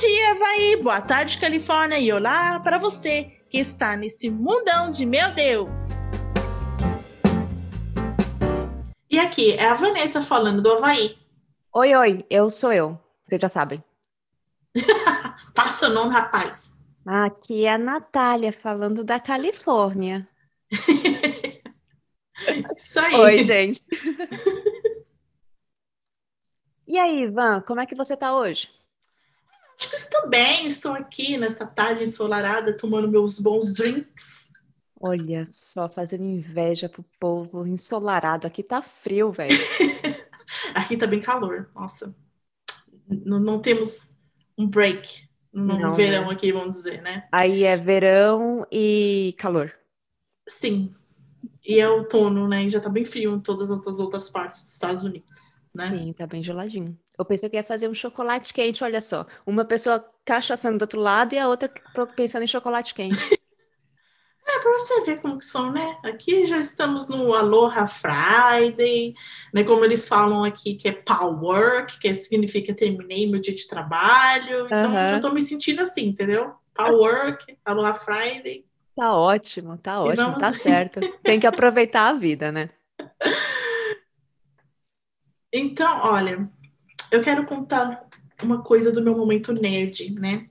dia, Havaí! Boa tarde, Califórnia! E olá para você que está nesse mundão de meu Deus! E aqui é a Vanessa falando do Havaí. Oi, oi, eu sou eu. Vocês já sabem. Fala seu nome, rapaz. Aqui é a Natália falando da Califórnia. Isso aí. Oi, gente. e aí, Ivan, como é que você tá hoje? Acho que estou bem, estou aqui nessa tarde ensolarada, tomando meus bons drinks. Olha só, fazendo inveja pro povo ensolarado. Aqui tá frio, velho. aqui tá bem calor, nossa. Não, não temos um break no não, verão né? aqui, vamos dizer, né? Aí é verão e calor. Sim. E é outono, né? E já tá bem frio em todas as outras partes dos Estados Unidos, né? Sim, tá bem geladinho. Eu pensei que ia fazer um chocolate quente, olha só. Uma pessoa cachaçando do outro lado e a outra pensando em chocolate quente. É, para você ver como que são, né? Aqui já estamos no Aloha Friday, né? Como eles falam aqui, que é power work, que significa terminei meu dia de trabalho. Então, uhum. já estou me sentindo assim, entendeu? Power work, Aloha Friday. Tá ótimo, tá ótimo, vamos... tá certo. Tem que aproveitar a vida, né? Então, olha, eu quero contar uma coisa do meu momento nerd, né?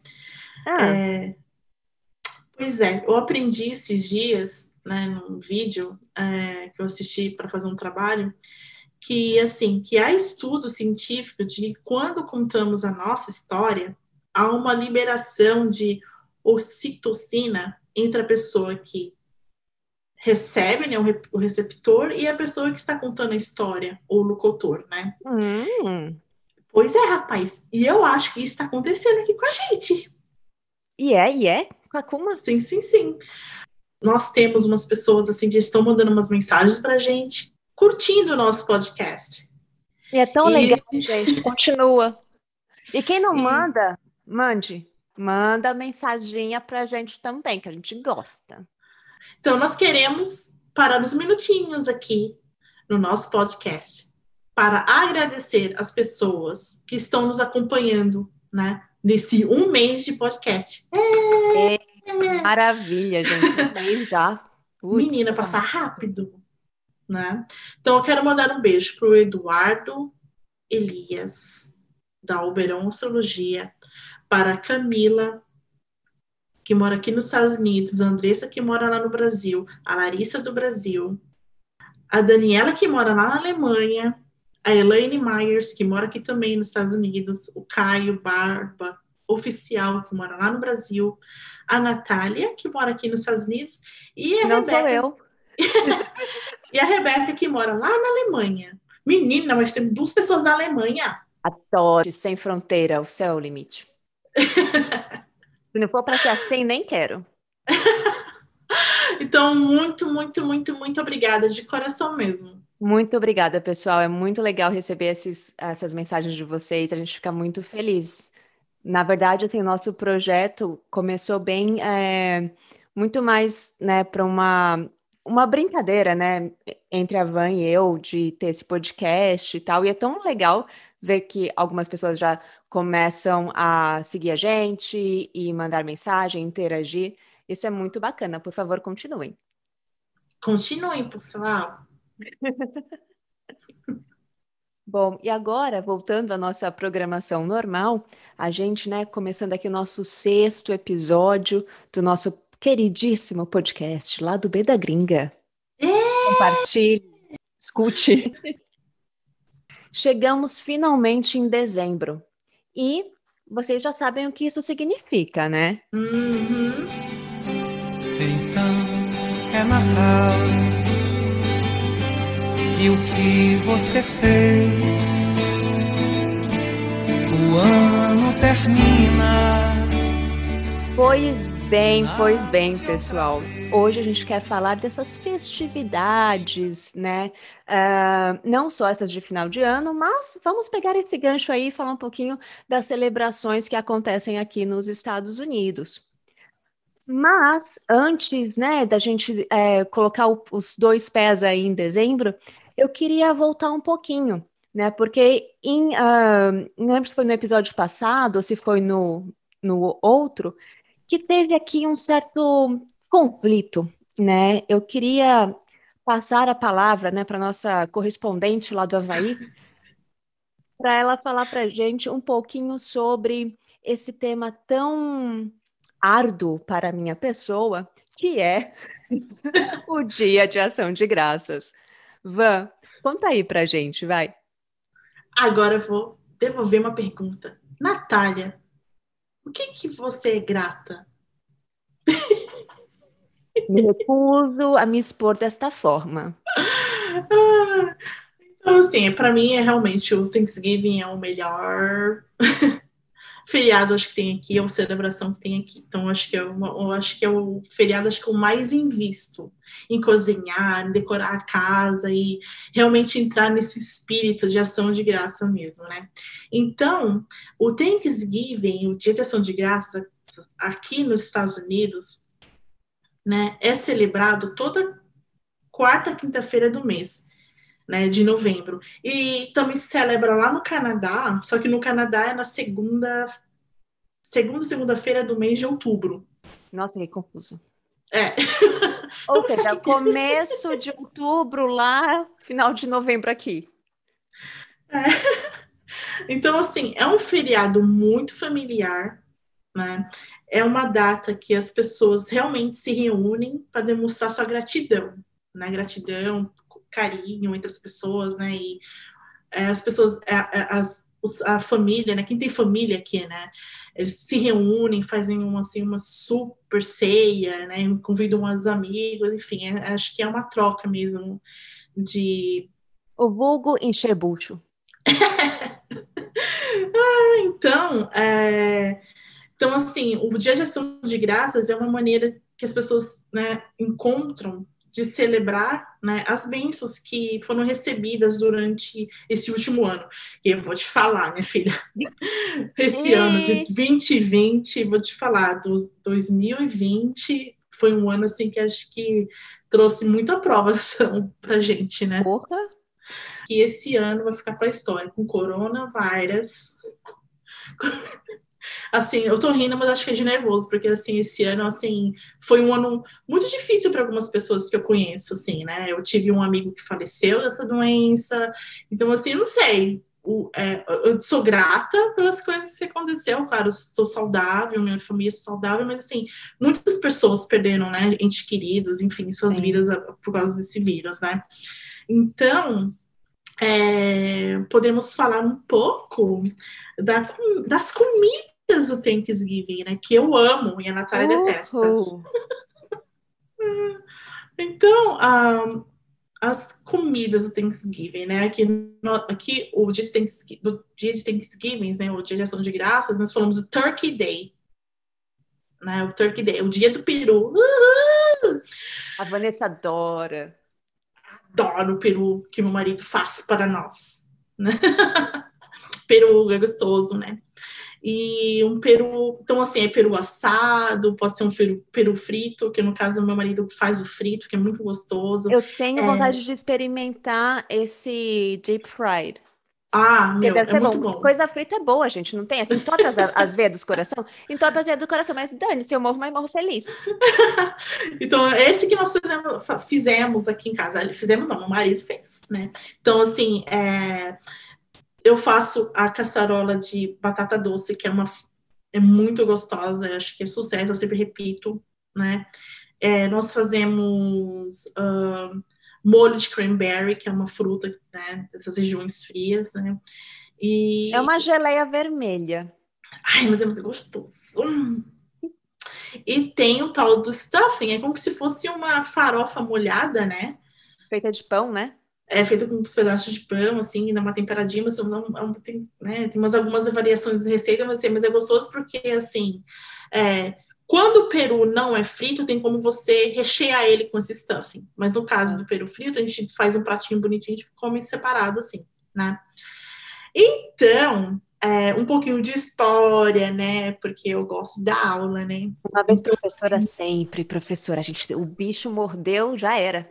Ah. É, pois é, eu aprendi esses dias, né, num vídeo é, que eu assisti para fazer um trabalho, que assim, que há estudo científico de quando contamos a nossa história, há uma liberação de ocitocina entre a pessoa que recebe, né, o receptor, e a pessoa que está contando a história, ou locutor, né? Hum. Pois é, rapaz. E eu acho que isso está acontecendo aqui com a gente. E é, e é? Com a Kuma? Sim, sim, sim. Nós temos umas pessoas assim que estão mandando umas mensagens pra gente, curtindo o nosso podcast. E é tão e... legal, gente. Continua. E quem não e... manda, mande. Manda mensaginha pra gente também, que a gente gosta. Então, nós queremos parar uns minutinhos aqui no nosso podcast para agradecer as pessoas que estão nos acompanhando, né? Nesse um mês de podcast. É, é maravilha, gente. Um mês já. Putz, Menina, passar rápido, né? Então, eu quero mandar um beijo para o Eduardo Elias, da Oberon Astrologia, para a Camila, que mora aqui nos Estados Unidos, a Andressa, que mora lá no Brasil, a Larissa do Brasil, a Daniela, que mora lá na Alemanha, a Elaine Myers, que mora aqui também nos Estados Unidos, o Caio Barba, oficial, que mora lá no Brasil, a Natália, que mora aqui nos Estados Unidos, e a Não Rebeca. sou eu. e a Rebeca, que mora lá na Alemanha. Menina, mas tem duas pessoas da Alemanha. Adoro, sem fronteira, o céu é o limite. Se não for para ser assim, nem quero. então, muito, muito, muito, muito obrigada, de coração mesmo. Muito obrigada, pessoal. É muito legal receber esses, essas mensagens de vocês. A gente fica muito feliz. Na verdade, assim, o nosso projeto começou bem, é, muito mais, né, para uma, uma brincadeira, né, entre a Van e eu, de ter esse podcast e tal. E é tão legal ver que algumas pessoas já começam a seguir a gente e mandar mensagem, interagir. Isso é muito bacana. Por favor, continuem. Continuem, pessoal. Bom, e agora, voltando à nossa programação normal, a gente, né, começando aqui o nosso sexto episódio do nosso queridíssimo podcast lá do B da Gringa. É! Compartilhe, escute. Chegamos finalmente em dezembro. E vocês já sabem o que isso significa, né? Uhum. Então é Natal e o que você fez. O ano termina. Pois bem, pois bem, pessoal. Hoje a gente quer falar dessas festividades, né? Uh, não só essas de final de ano, mas vamos pegar esse gancho aí e falar um pouquinho das celebrações que acontecem aqui nos Estados Unidos. Mas antes, né, da gente é, colocar o, os dois pés aí em dezembro, eu queria voltar um pouquinho, né? Porque em, uh, não lembro se foi no episódio passado ou se foi no no outro, que teve aqui um certo conflito, né? Eu queria passar a palavra, né, para nossa correspondente lá do Havaí, para ela falar para gente um pouquinho sobre esse tema tão árduo para a minha pessoa, que é o Dia de Ação de Graças. Van, conta aí para gente, vai. Agora eu vou devolver uma pergunta. Natália, o que que você é grata? Me recuso a me expor desta forma. Ah, então, assim, para mim é realmente o Thanksgiving é o melhor feriado acho que tem aqui, é uma celebração que tem aqui. Então, acho que é uma, acho que é o feriado acho que eu mais invisto em cozinhar, em decorar a casa e realmente entrar nesse espírito de ação de graça mesmo, né? Então, o Thanksgiving, o Dia de Ação de Graça, aqui nos Estados Unidos, né, é celebrado toda quarta quinta-feira do mês né, de novembro. E também se celebra lá no Canadá, só que no Canadá é na segunda, segunda segunda-feira do mês de outubro. Nossa, que confuso. É. Ou então, seja, começo de outubro lá, final de novembro aqui. É. Então, assim, é um feriado muito familiar, né? É uma data que as pessoas realmente se reúnem para demonstrar sua gratidão, né? Gratidão carinho entre as pessoas, né? E é, as pessoas, é, é, as, a família, né? Quem tem família aqui, né? Eles se reúnem, fazem uma, assim, uma super ceia, né? Convidam os amigos, enfim, é, acho que é uma troca mesmo de. O vulgo encher bucho. ah, então, é... então, assim, o Dia de Ação de Graças é uma maneira que as pessoas né, encontram de celebrar né, as bênçãos que foram recebidas durante esse último ano. E eu vou te falar, minha filha, esse ano de 2020, vou te falar, dos 2020 foi um ano assim que acho que trouxe muita aprovação pra gente, né? Porra. Que esse ano vai ficar para a história com coronavírus. Assim, eu tô rindo, mas acho que é de nervoso, porque assim, esse ano, assim, foi um ano muito difícil para algumas pessoas que eu conheço, assim, né? Eu tive um amigo que faleceu dessa doença, então, assim, não sei. O, é, eu sou grata pelas coisas que aconteceu, claro, estou saudável, minha família é saudável, mas assim, muitas pessoas perderam, né, entes queridos, enfim, suas Sim. vidas por causa desse vírus, né? Então, é, podemos falar um pouco da, das comidas do Thanksgiving, né? Que eu amo e a Natália detesta. então, um, as comidas do Thanksgiving, né? Aqui, no, aqui o dia de Thanksgiving, do dia de Thanksgiving, né? O dia de ação de graças, nós falamos do Turkey Day. Né, o Turkey Day, o dia do peru. Uhul! A Vanessa adora. Adoro o peru que meu marido faz para nós. Né? peru é gostoso, né? e um peru, então assim, é peru assado, pode ser um peru, peru frito, que no caso meu marido faz o frito, que é muito gostoso. Eu tenho é... vontade de experimentar esse deep fried. Ah, meu, deve é ser muito bom. bom. Coisa frita é boa, gente, não tem assim, entope as, as veias do coração, entope as veias do coração, mas dane-se, eu morro, mas morro feliz. então, esse que nós fizemos, fizemos aqui em casa, fizemos não, meu marido fez, né? Então, assim, é eu faço a caçarola de batata doce, que é uma é muito gostosa, acho que é sucesso, eu sempre repito, né? É, nós fazemos uh, molho de cranberry, que é uma fruta né, dessas regiões frias, né? E... É uma geleia vermelha. Ai, mas é muito gostoso. E tem o tal do stuffing, é como se fosse uma farofa molhada, né? Feita de pão, né? É feita com uns pedaços de pão, assim, dá uma temperadinha, mas não, não tem, né, tem umas, algumas variações de receita, mas, assim, mas é gostoso porque, assim, é, quando o peru não é frito, tem como você rechear ele com esse stuffing. Mas no caso do peru frito, a gente faz um pratinho bonitinho e come separado, assim, né? Então, é, um pouquinho de história, né? Porque eu gosto da aula, né? Uma vez então, professora, assim, sempre professora. A gente, o bicho mordeu, já era.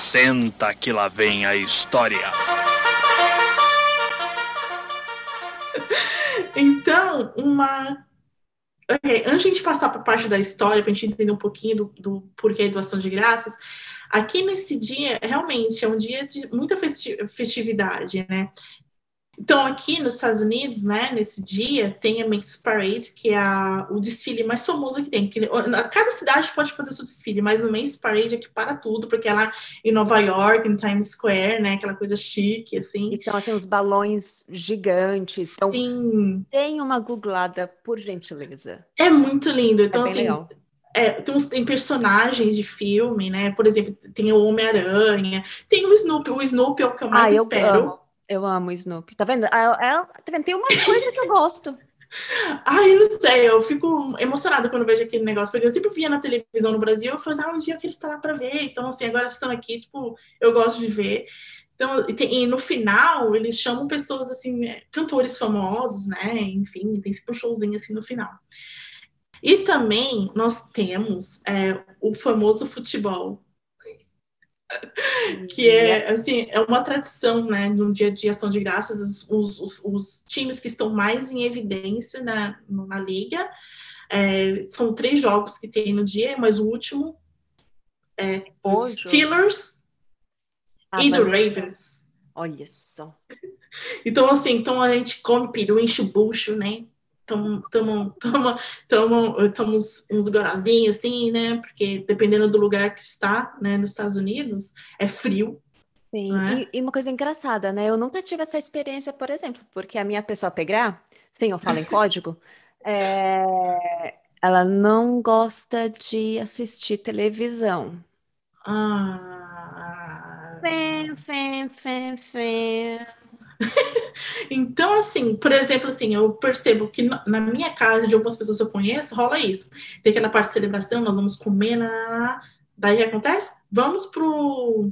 Senta que lá vem a história. Então, uma okay, antes de passar para a parte da história, para a gente entender um pouquinho do, do porquê da doação de graças, aqui nesse dia, realmente, é um dia de muita festividade, né? Então, aqui nos Estados Unidos, né, nesse dia, tem a Macy's Parade, que é a, o desfile mais famoso que tem. Que, cada cidade pode fazer o seu desfile, mas o Macy's Parade é que para tudo, porque é lá em Nova York, em Times Square, né, aquela coisa chique, assim. Então, assim, os balões gigantes. Então, Sim. Tem uma googlada, por gentileza. É muito lindo. Então, é assim, legal. É, tem, uns, tem, personagens de filme, né? Por exemplo, tem o Homem-Aranha, tem o Snoopy. O Snoopy é o que eu mais ah, eu espero. Amo. Eu amo Snoopy. Tá vendo? Ela, tá vendo? Tem uma coisa que eu gosto. Ai, eu não sei, eu fico emocionada quando vejo aquele negócio, porque eu sempre via na televisão no Brasil, eu falei assim, ah, um dia eu quero estar lá para ver, então assim, agora estão aqui, tipo, eu gosto de ver. Então, e, tem, e, no final, eles chamam pessoas, assim, é, cantores famosos, né, enfim, tem esse showzinho, assim, no final. E também nós temos é, o famoso futebol, que é assim é uma tradição né no dia de ação de graças os, os, os times que estão mais em evidência na, na liga é, são três jogos que tem no dia mas o último é os Steelers ah, e do Ravens. Olha só. Então assim então a gente come peru enche o bucho né estamos uns gorazinhos assim, né? Porque dependendo do lugar que está, né, nos Estados Unidos, é frio. Sim, né? e, e, uma coisa engraçada, né? Eu nunca tive essa experiência, por exemplo, porque a minha pessoa pegar, sim, eu falo em código, é... ela não gosta de assistir televisão. Ah. Fém, fém, fém, fém. então, assim, por exemplo, assim, eu percebo que na minha casa, de algumas pessoas que eu conheço, rola isso. Tem aquela parte de celebração, nós vamos comer, na... daí o que acontece? Vamos pro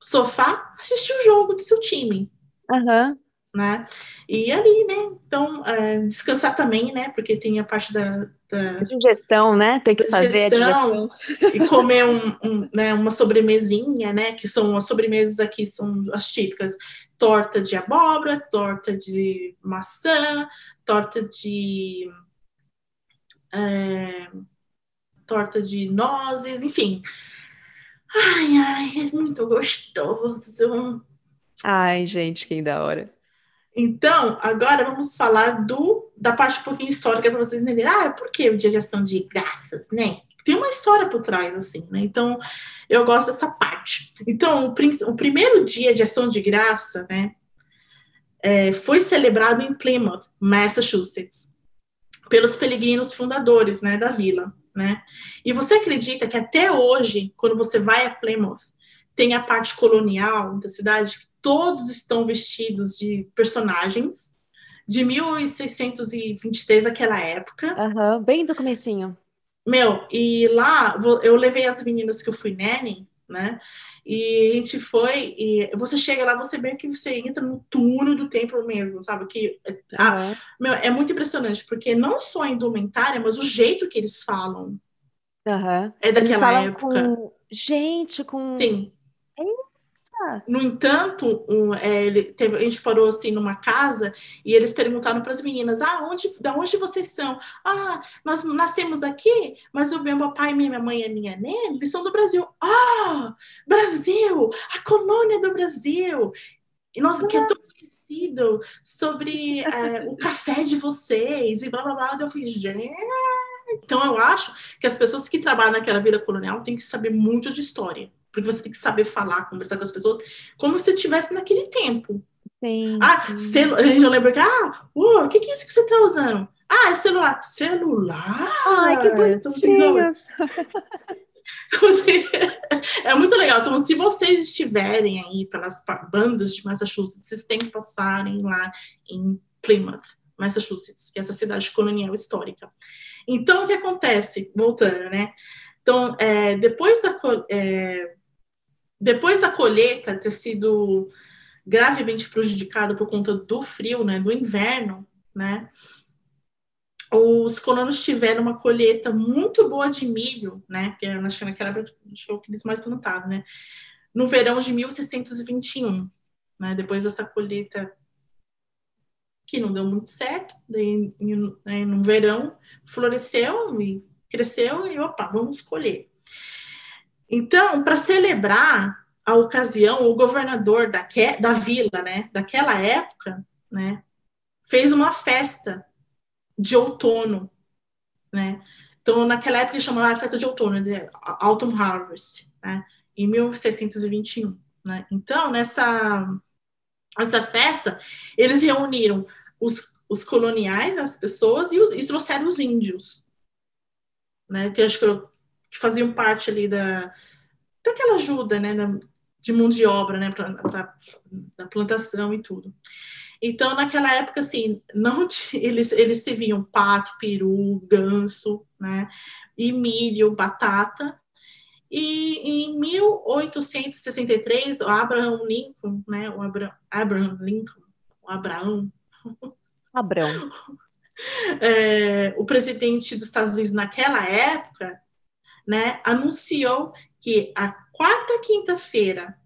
sofá assistir o jogo do seu time. Uhum. Né? E ali, né? Então, é, descansar também, né? Porque tem a parte da, da digestão, né? Tem que fazer digestão, a digestão. E comer um, um, né, uma sobremesinha, né? Que são as sobremesas aqui, são as típicas torta de abóbora, torta de maçã, torta de. É, torta de nozes, enfim. Ai, ai, é muito gostoso. Ai, gente, que da hora. Então, agora vamos falar do da parte um pouquinho histórica para vocês entenderem. Ah, por que o dia de ação de graças, né? Tem uma história por trás, assim, né? Então, eu gosto dessa parte. Então, o, o primeiro dia de ação de graça, né, é, foi celebrado em Plymouth, Massachusetts, pelos peregrinos fundadores, né, da vila, né? E você acredita que até hoje, quando você vai a Plymouth, tem a parte colonial da cidade, que todos estão vestidos de personagens de 1623, aquela época. Uhum, bem do comecinho. Meu, e lá eu levei as meninas que eu fui nanny, né? E a gente foi, e você chega lá, você vê que você entra no túnel do templo mesmo, sabe? Que uhum. meu, é muito impressionante, porque não só a indumentária, mas o jeito que eles falam uhum. é daquela época. Com... Gente, com. Sim. No entanto, um, é, ele teve, a gente parou assim numa casa e eles perguntaram para as meninas: ah, onde, da onde vocês são? Ah, nós nascemos aqui, mas o meu pai, minha mãe e minha nena, eles são do Brasil. Ah, Brasil, a colônia do Brasil. E nossa, que é tão conhecido sobre é, o café de vocês e blá blá blá. Eu falei, gente. Então eu acho que as pessoas que trabalham naquela vida colonial têm que saber muito de história porque você tem que saber falar, conversar com as pessoas como se estivesse naquele tempo. Sim, ah. Celu... a gente lembra que, ah, o que, que é isso que você está usando? Ah, é celular. Celular? Ai, que bonitinho. Então, assim, é muito legal. Então, se vocês estiverem aí pelas bandas de Massachusetts, vocês têm que passarem lá em Plymouth, Massachusetts, que é essa cidade colonial histórica. Então, o que acontece? Voltando, né? Então, é, depois da, é, depois da colheita ter sido gravemente prejudicada por conta do frio, né, do inverno, né, os colonos tiveram uma colheita muito boa de milho, né, que naquela época acho que é o que eles mais plantaram, né, no verão de 1621, né, depois dessa colheita que não deu muito certo. Daí, né, no verão, floresceu e cresceu e, opa, vamos escolher. Então, para celebrar a ocasião, o governador da, da vila, né, daquela época, né, fez uma festa de outono, né? Então, naquela época, chamava festa de outono, de Autumn Harvest, né? Em 1621, né? Então, nessa, nessa festa, eles reuniram os, os coloniais, as pessoas, e, os, e trouxeram os índios, né? Que acho que, que faziam parte ali da, daquela ajuda, né? Da, de mão de obra, né? Para da plantação e tudo. Então, naquela época, assim, não eles, eles serviam pato, peru, ganso, né? E milho, batata. E em 1863, o Abraham Lincoln, né? O Abra, Abraham Lincoln, o Abraão. Abraão. É, o presidente dos Estados Unidos naquela época, né, anunciou que a quarta quinta-feira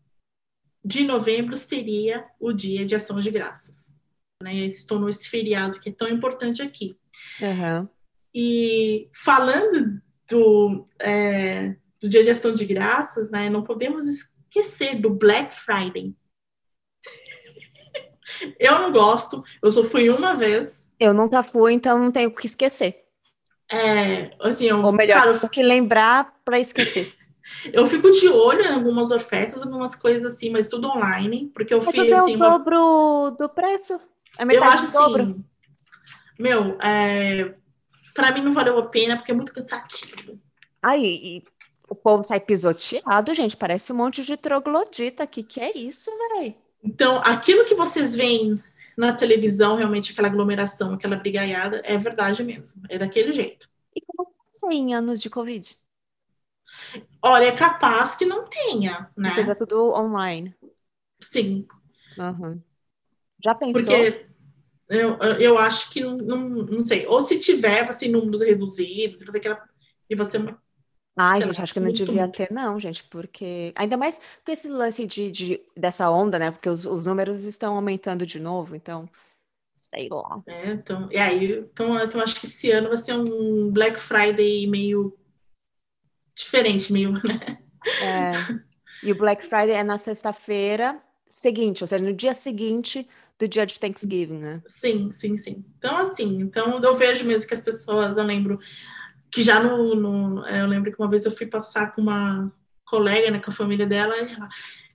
de novembro seria o dia de ação de graças. Né? Se tornou esse feriado que é tão importante aqui. Uhum. E falando do, é, do dia de ação de graças, né, não podemos esquecer do Black Friday. eu não gosto, eu só fui uma vez. Eu nunca fui, então não tenho o que esquecer. É, assim, eu, Ou melhor, cara, eu... que lembrar para esquecer. Eu fico de olho em algumas ofertas, algumas coisas assim, mas tudo online, porque eu mas fiz assim. o dobro uma... do preço. É metade eu acho do dobro. Assim, meu, é... para mim não valeu a pena, porque é muito cansativo. Aí, o povo sai pisoteado, gente. Parece um monte de troglodita aqui. Que é isso, velho? Então, aquilo que vocês veem na televisão, realmente aquela aglomeração, aquela brigaiada, é verdade mesmo. É daquele jeito. E como tem anos de Covid? Olha, é capaz que não tenha, né? Seja tudo online. Sim. Uhum. Já pensou? Porque eu, eu acho que não, não, não sei. Ou se tiver, vai ser em números reduzidos, vai ser aquela. E você. Ai, gente, lá, acho que não devia ter, não, gente, porque. Ainda mais com esse lance de, de, dessa onda, né? Porque os, os números estão aumentando de novo, então. Sei lá. É, então, e aí, então, então acho que esse ano vai ser um Black Friday meio diferente, meio, né? É. E o Black Friday é na sexta-feira seguinte, ou seja, no dia seguinte do dia de Thanksgiving, né? Sim, sim, sim. Então, assim, então eu vejo mesmo que as pessoas, eu lembro que já no, no eu lembro que uma vez eu fui passar com uma colega, né, com a família dela, e ela,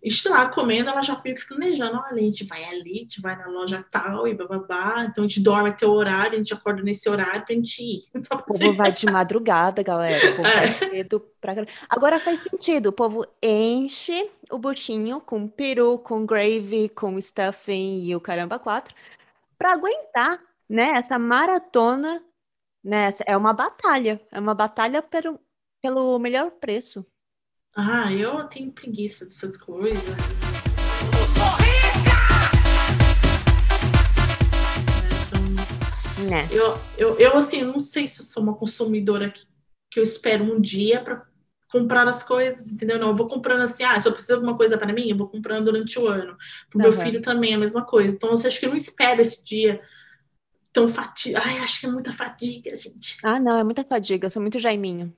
está lá comendo, ela já fica planejando, olha, a gente vai ali, a gente vai na loja tal e bababá, então a gente dorme até o horário, a gente acorda nesse horário pra gente ir. o povo vai de madrugada, galera, o povo é. vai cedo pra... Agora faz sentido, o povo enche o buchinho com peru, com gravy, com stuffing e o caramba quatro, para aguentar, né, essa maratona, né, é uma batalha, é uma batalha pelo, pelo melhor preço. Ah, eu tenho preguiça dessas coisas. Né? Eu, eu, eu, assim, não sei se eu sou uma consumidora que, que eu espero um dia para comprar as coisas, entendeu? Não, eu vou comprando assim, ah, se eu preciso de alguma coisa para mim, eu vou comprando durante o ano. Para o uhum. meu filho também é a mesma coisa. Então, você acha que eu não espero esse dia tão fatiga? Ai, acho que é muita fadiga, gente. Ah, não, é muita fadiga. Eu sou muito jaiminho.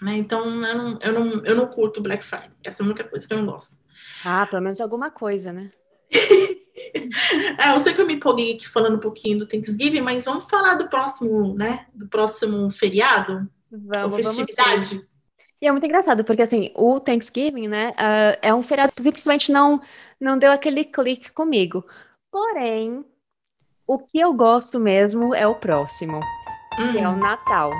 Né? Então, eu não, eu, não, eu não curto Black Friday. Essa é a única coisa que eu não gosto. Ah, pelo menos alguma coisa, né? é, eu sei que eu me empolguei aqui falando um pouquinho do Thanksgiving, mas vamos falar do próximo, né? Do próximo feriado? Vamos, ou festividade? Vamos e é muito engraçado, porque assim, o Thanksgiving, né, uh, é um feriado que simplesmente não, não deu aquele clique comigo. Porém, o que eu gosto mesmo é o próximo, hum. que é o hum. Natal.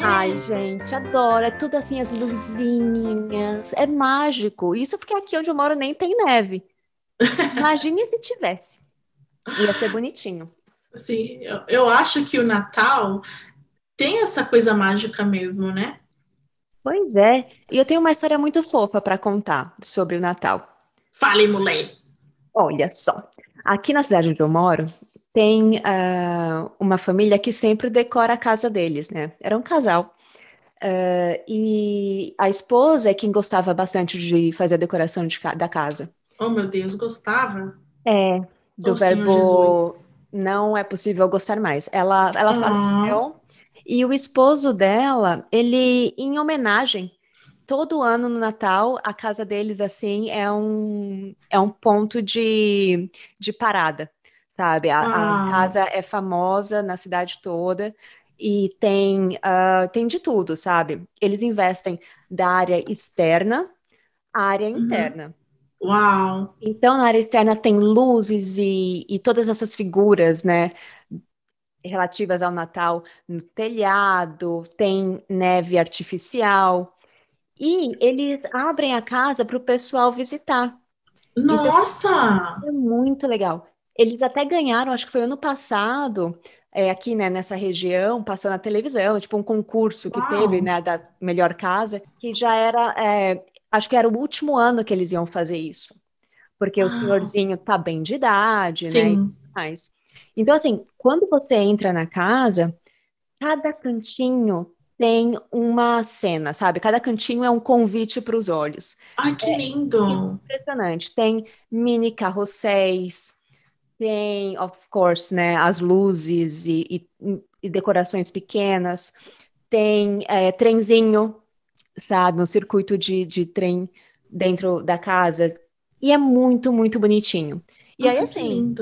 Ai, gente, adoro. É tudo assim, as luzinhas. É mágico. Isso porque aqui onde eu moro nem tem neve. Imagine se tivesse. Ia ser bonitinho. Sim, eu, eu acho que o Natal tem essa coisa mágica mesmo, né? Pois é. E eu tenho uma história muito fofa para contar sobre o Natal. Fale, mulher. Olha só. Aqui na cidade onde eu moro, tem uh, uma família que sempre decora a casa deles, né? Era um casal. Uh, e a esposa é quem gostava bastante de fazer a decoração de, da casa. Oh, meu Deus, gostava? É, do oh, verbo não é possível gostar mais. Ela, ela uhum. faleceu e o esposo dela, ele, em homenagem, todo ano no Natal, a casa deles, assim, é um, é um ponto de, de parada, sabe? A, a casa é famosa na cidade toda e tem, uh, tem de tudo, sabe? Eles investem da área externa à área uhum. interna. Uau! Então, na área externa tem luzes e, e todas essas figuras, né? Relativas ao Natal no telhado, tem neve artificial. E eles abrem a casa para o pessoal visitar. Então, Nossa! Então, é muito legal. Eles até ganharam, acho que foi ano passado, é, aqui, né, nessa região, passou na televisão, tipo um concurso que Uau. teve, né, da melhor casa, que já era, é, acho que era o último ano que eles iam fazer isso, porque ah. o senhorzinho tá bem de idade, Sim. né, mais. Então, assim, quando você entra na casa, cada cantinho tem uma cena, sabe? Cada cantinho é um convite para os olhos. Ai, que é lindo! Impressionante. Tem mini carrosséis, tem, of course, né, as luzes e, e, e decorações pequenas. Tem é, trenzinho, sabe? Um circuito de, de trem dentro da casa. E é muito, muito bonitinho. E Nossa, aí, assim,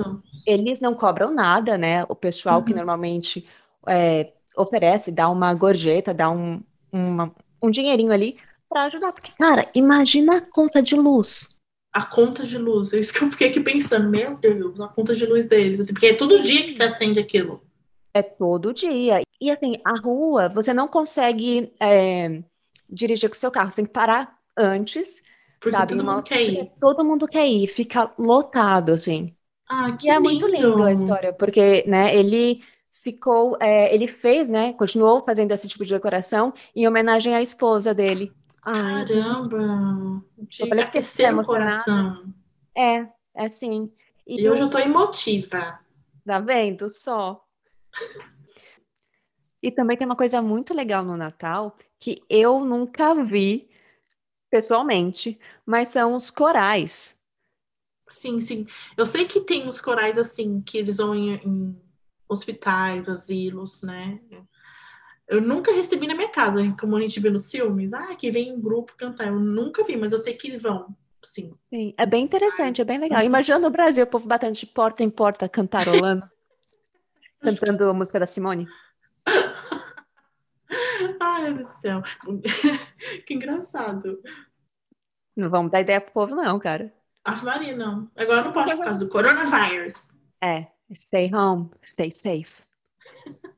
eles não cobram nada, né? O pessoal uhum. que normalmente é, oferece, dá uma gorjeta, dá um, uma, um dinheirinho ali para ajudar. Porque, cara, imagina a conta de luz a conta de luz. É isso que eu fiquei aqui pensando, meu Deus, a conta de luz deles, assim, porque é todo dia que se acende aquilo. É todo dia. E assim, a rua, você não consegue é, dirigir com o seu carro, você tem que parar antes. Porque sabe, todo mundo quer ir. Todo mundo quer ir, fica lotado, assim. Ah, que e é muito lindo a história, porque, né, ele ficou, é, ele fez, né, continuou fazendo esse tipo de decoração em homenagem à esposa dele. Ai, Caramba! De aquecer o coração. É, é assim. E, e eu já tô emotiva. Tá vendo? Só. e também tem uma coisa muito legal no Natal que eu nunca vi pessoalmente, mas são os corais. Sim, sim. Eu sei que tem os corais assim, que eles vão em, em hospitais, asilos, né? Eu nunca recebi na minha casa, como a gente vê nos filmes, ah, que vem um grupo cantar. Eu nunca vi, mas eu sei que eles vão, sim. Sim, é bem interessante, é bem legal. Imagina no Brasil, o povo batendo de porta em porta, cantarolando, cantando a música da Simone. Ai, meu Deus do céu. que engraçado. Não vamos dar ideia pro povo, não, cara. A Maria, não. Agora não pode por causa do coronavírus. É, stay home, stay safe.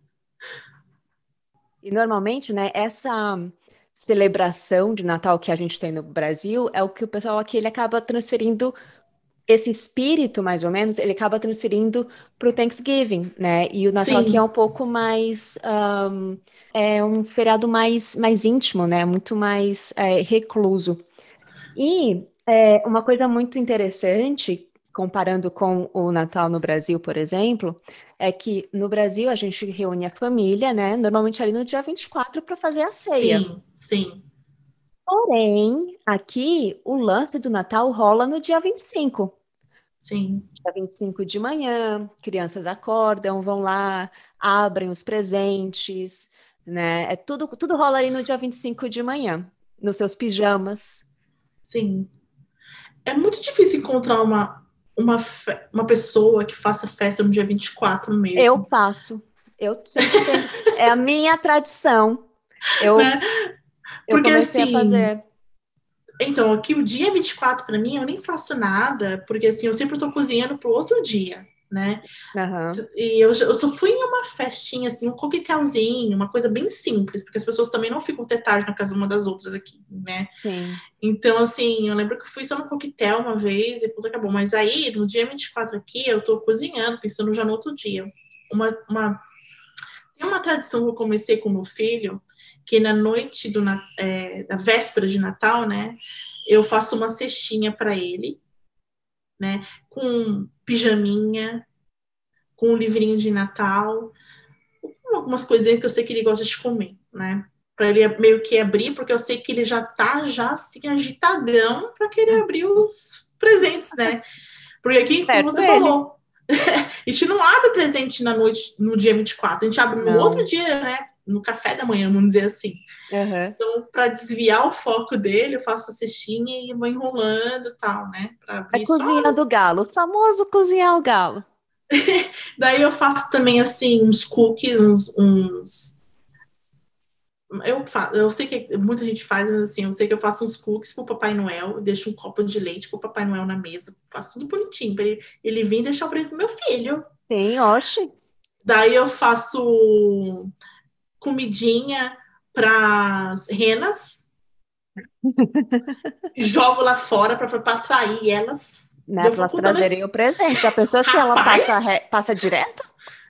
E normalmente, né, essa celebração de Natal que a gente tem no Brasil é o que o pessoal aqui ele acaba transferindo esse espírito, mais ou menos, ele acaba transferindo para o Thanksgiving, né? E o Natal Sim. aqui é um pouco mais um, é um feriado mais mais íntimo, né? Muito mais é, recluso. E é, uma coisa muito interessante comparando com o Natal no Brasil, por exemplo, é que no Brasil a gente reúne a família, né? Normalmente ali no dia 24 para fazer a ceia. Sim, sim. Porém, aqui o lance do Natal rola no dia 25. Sim. Dia 25 de manhã, crianças acordam, vão lá, abrem os presentes, né? É tudo, tudo rola ali no dia 25 de manhã, nos seus pijamas. Sim. É muito difícil encontrar uma, uma, uma pessoa que faça festa no dia 24 mesmo. Eu faço. Eu sempre tenho, é a minha tradição. Eu, né? Porque, eu comecei assim, a fazer. Então, aqui o dia 24 para mim eu nem faço nada, porque assim, eu sempre estou cozinhando para o outro dia né? Uhum. E eu, eu só fui em uma festinha, assim, um coquetelzinho, uma coisa bem simples, porque as pessoas também não ficam até tarde na casa uma das outras aqui, né? Sim. Então, assim, eu lembro que fui só no coquetel uma vez e puta, acabou. Mas aí, no dia 24 aqui, eu tô cozinhando, pensando já no outro dia. Uma, uma... Tem uma tradição que eu comecei com meu filho, que na noite do, é, da véspera de Natal, né? Eu faço uma cestinha para ele, né? Com pijaminha, com um livrinho de Natal, algumas coisinhas que eu sei que ele gosta de comer, né? para ele meio que abrir, porque eu sei que ele já tá já assim agitadão para querer abrir os presentes, né? Porque aqui, como você ele. falou, a gente não abre presente na noite, no dia 24, a gente abre no não. outro dia, né? No café da manhã, vamos dizer assim. Uhum. Então, para desviar o foco dele, eu faço a cestinha e vou enrolando e tal, né? Pra a cozinha do galo, o famoso cozinhar o galo. Daí eu faço também, assim, uns cookies, uns, uns eu, faço, eu sei que muita gente faz, mas assim, eu sei que eu faço uns cookies pro Papai Noel, deixo um copo de leite pro Papai Noel na mesa, faço tudo bonitinho, para ele, ele vir deixar o presente pro meu filho. Sim, oxe. Daí eu faço comidinha para renas, jogo lá fora para atrair elas. Né, para elas trazerem o presente. A pessoa, se ela passa, passa direto?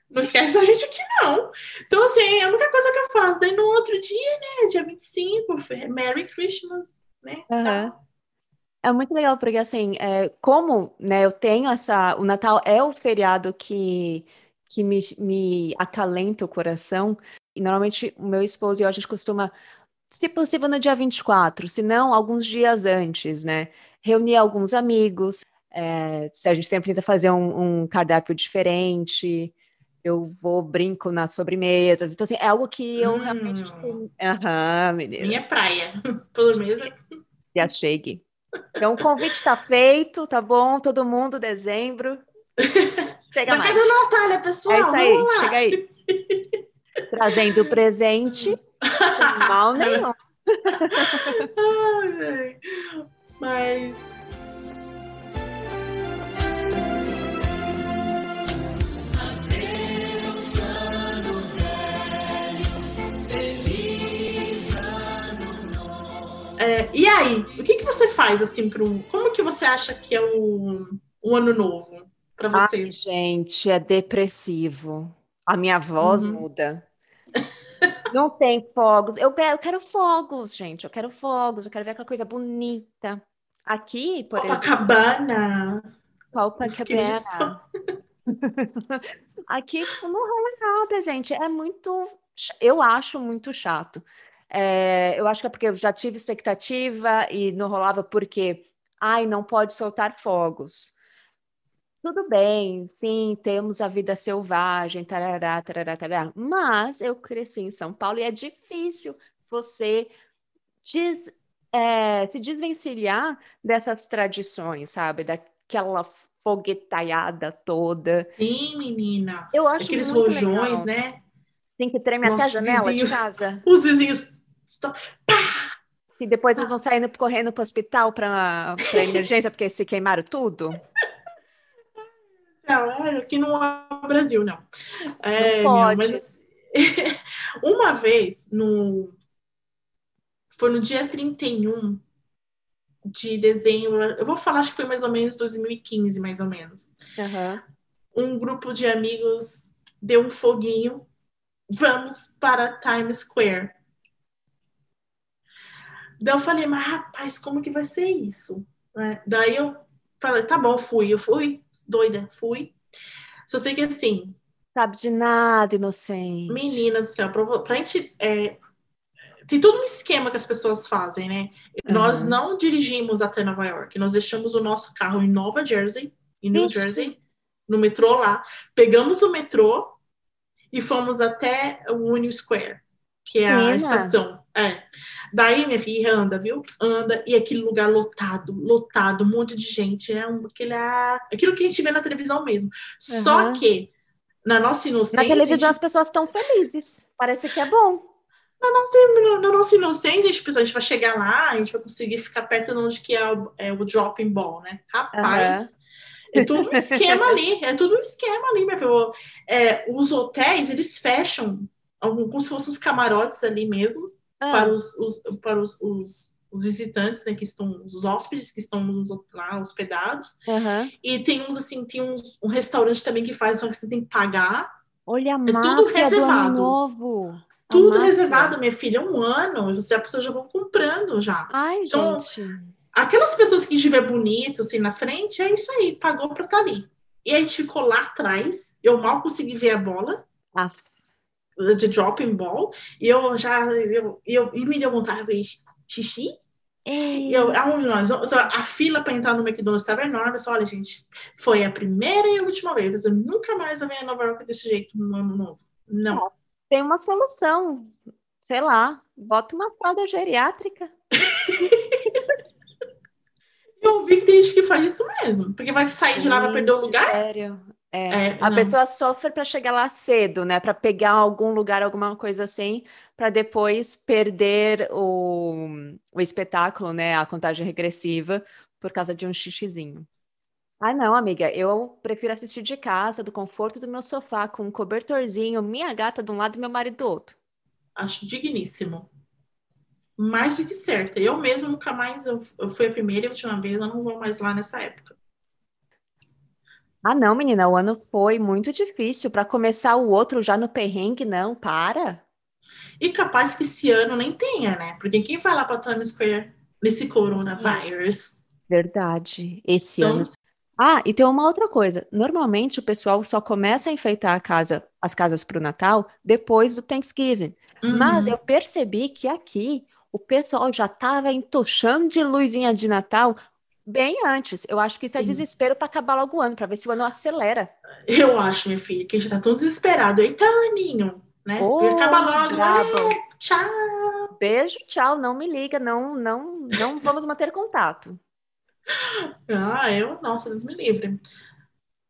Não esquece a gente aqui, não. Então, assim, é a única coisa que eu faço. Daí, no outro dia, né, dia 25, Merry Christmas, né? Uhum. É muito legal, porque, assim, é, como né, eu tenho essa... O Natal é o feriado que, que me, me acalenta o coração. E, normalmente, o meu esposo e eu, a gente costuma se possível no dia 24, se não alguns dias antes, né? Reunir alguns amigos, é, a gente sempre tenta fazer um, um cardápio diferente, eu vou brinco nas sobremesas. Então, assim, é algo que eu hum, realmente. Aham, uhum, menina. Minha praia. Sobremesa. Já chegue. Então, o convite está feito, tá bom? Todo mundo, dezembro. Chega Na mais. casa da Natália, pessoal. É isso aí, chega aí. Trazendo o presente, mal nenhum. Ai, mas É, e aí, o que, que você faz assim pro. Como que você acha que é o, o ano novo para vocês? Ai, gente, é depressivo. A minha voz uhum. muda. Não tem fogos. Eu quero, eu quero, fogos, gente. Eu quero fogos. Eu quero ver aquela coisa bonita. Aqui, por Copacabana. exemplo. Copacabana. Aqui não rola nada, gente. É muito. Eu acho muito chato. É, eu acho que é porque eu já tive expectativa e não rolava porque, ai, não pode soltar fogos. Tudo bem, sim, temos a vida selvagem, tarará, tarará, tarará, mas eu cresci em São Paulo e é difícil você des, é, se desvencilhar dessas tradições, sabe? Daquela foguetaiada toda. Sim, menina. Eu acho Aqueles rojões, legal. né? Tem que tremer até a janela vizinhos, de casa. Os vizinhos e depois eles vão saindo correndo para o hospital para emergência porque se queimaram tudo? Não, aqui não é o Brasil, não. É, não pode. Meu, mas uma vez, no, foi no dia 31 de dezembro, eu vou falar, acho que foi mais ou menos 2015, mais ou menos. Uhum. Um grupo de amigos deu um foguinho, vamos para Times Square. Daí eu falei, mas rapaz, como que vai ser isso? É, daí eu falei, tá bom, fui. Eu fui, doida, fui. Só sei que assim. Sabe de nada, inocente. Menina do céu, pra, pra gente. É, tem todo um esquema que as pessoas fazem, né? Uhum. Nós não dirigimos até Nova York, nós deixamos o nosso carro em Nova Jersey, em New Ixi. Jersey, no metrô lá. Pegamos o metrô e fomos até o Union Square, que é a estação. É. Daí, minha filha, anda, viu? Anda, e aquele lugar lotado, lotado, um monte de gente. É um, aquele, ah, aquilo que a gente vê na televisão mesmo. Uhum. Só que, na nossa inocência. Na televisão gente... as pessoas estão felizes. Parece que é bom. Na nossa, na nossa inocência, a gente, a gente vai chegar lá, a gente vai conseguir ficar perto de onde que é o, é o dropping ball, né? Rapaz. Uhum. É tudo um esquema ali, é tudo um esquema ali, minha filha. É, os hotéis, eles fecham como se fossem os camarotes ali mesmo, ah. para, os, os para os, os, os, visitantes, né, que estão, os hóspedes que estão lá hospedados. Uhum. E tem uns, assim, tem uns, um restaurante também que faz, só que você tem que pagar. Olha a é tudo reservado. novo. Tudo reservado, minha filha, um ano, você, a pessoa já vão comprando já. Ai, então, gente. Aquelas pessoas que a gente vê bonito assim na frente, é isso aí, pagou para estar tá ali. E a gente ficou lá atrás, eu mal consegui ver a bola. Ah. De dropping ball, e eu já, eu, eu, e me deu vontade de xixi, e eu, aonde nós, a fila para entrar no McDonald's estava enorme. Só, olha, gente, foi a primeira e a última vez. Eu nunca mais vou em Nova York desse jeito no ano novo. Não. Tem uma solução. Sei lá, bota uma fralda geriátrica. eu vi que tem gente que faz isso mesmo, porque vai sair de lá para perder o lugar. Sério? É, é, a não. pessoa sofre para chegar lá cedo, né? Para pegar algum lugar, alguma coisa assim, para depois perder o, o espetáculo, né? A contagem regressiva por causa de um xixizinho. Ah, não, amiga, eu prefiro assistir de casa, do conforto do meu sofá, com um cobertorzinho, minha gata de um lado e meu marido do outro. Acho digníssimo. Mais do que certo. Eu mesmo nunca mais, eu, eu fui a primeira e a última vez, eu não vou mais lá nessa época. Ah, não, menina, o ano foi muito difícil. Para começar o outro já no perrengue, não, para. E capaz que esse ano nem tenha, né? Porque quem vai lá para Times Square nesse coronavírus? Verdade. Esse então, ano. Ah, e tem uma outra coisa. Normalmente o pessoal só começa a enfeitar a casa, as casas para o Natal depois do Thanksgiving. Uhum. Mas eu percebi que aqui o pessoal já estava entochando de luzinha de Natal Bem antes. Eu acho que isso é Sim. é desespero para acabar logo o ano, para ver se o ano acelera. Eu acho, minha filha, que a gente tá tão desesperado. Eita, aninho, né? Oh, Acaba logo. É, tchau. Beijo, tchau. Não me liga, não, não, não vamos manter contato. Ah, eu, nossa, Deus me livre.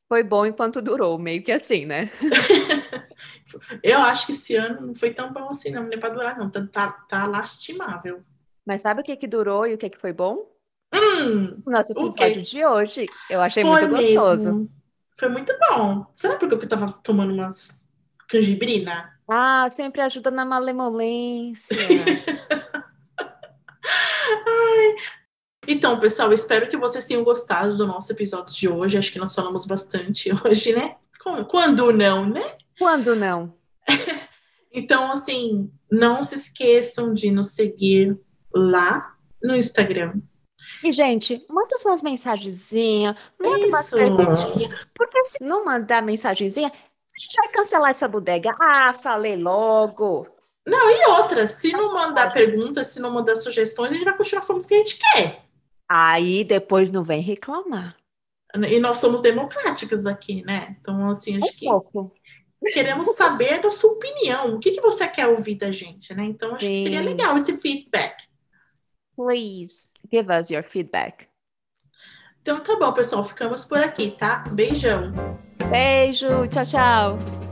Foi bom enquanto durou, meio que assim, né? eu acho que esse ano não foi tão bom assim, não, nem para durar, não. Tá, tá, tá lastimável. Mas sabe o que que durou e o que que foi bom? Hum, Nosso episódio de hoje. Eu achei Foi muito gostoso. Mesmo. Foi muito bom. Será porque eu tava tomando umas canjibrina? Ah, sempre ajuda na malemolência. Ai. Então, pessoal, espero que vocês tenham gostado do nosso episódio de hoje. Acho que nós falamos bastante hoje, né? Quando não, né? Quando não? então, assim, não se esqueçam de nos seguir lá no Instagram, e, gente, manda suas mensagenzinhas, manda Isso. umas perguntinhas. Porque se não mandar mensagenzinha, a gente vai cancelar essa bodega. Ah, falei logo. Não, e outra, se não mandar perguntas, se não mandar sugestões, a gente vai continuar falando o que a gente quer. Aí depois não vem reclamar. E nós somos democráticas aqui, né? Então, assim, acho um que pouco. queremos saber da sua opinião. O que, que você quer ouvir da gente, né? Então, acho Sim. que seria legal esse feedback. Please give us your feedback. Então tá bom, pessoal. Ficamos por aqui, tá? Beijão. Beijo. Tchau, tchau.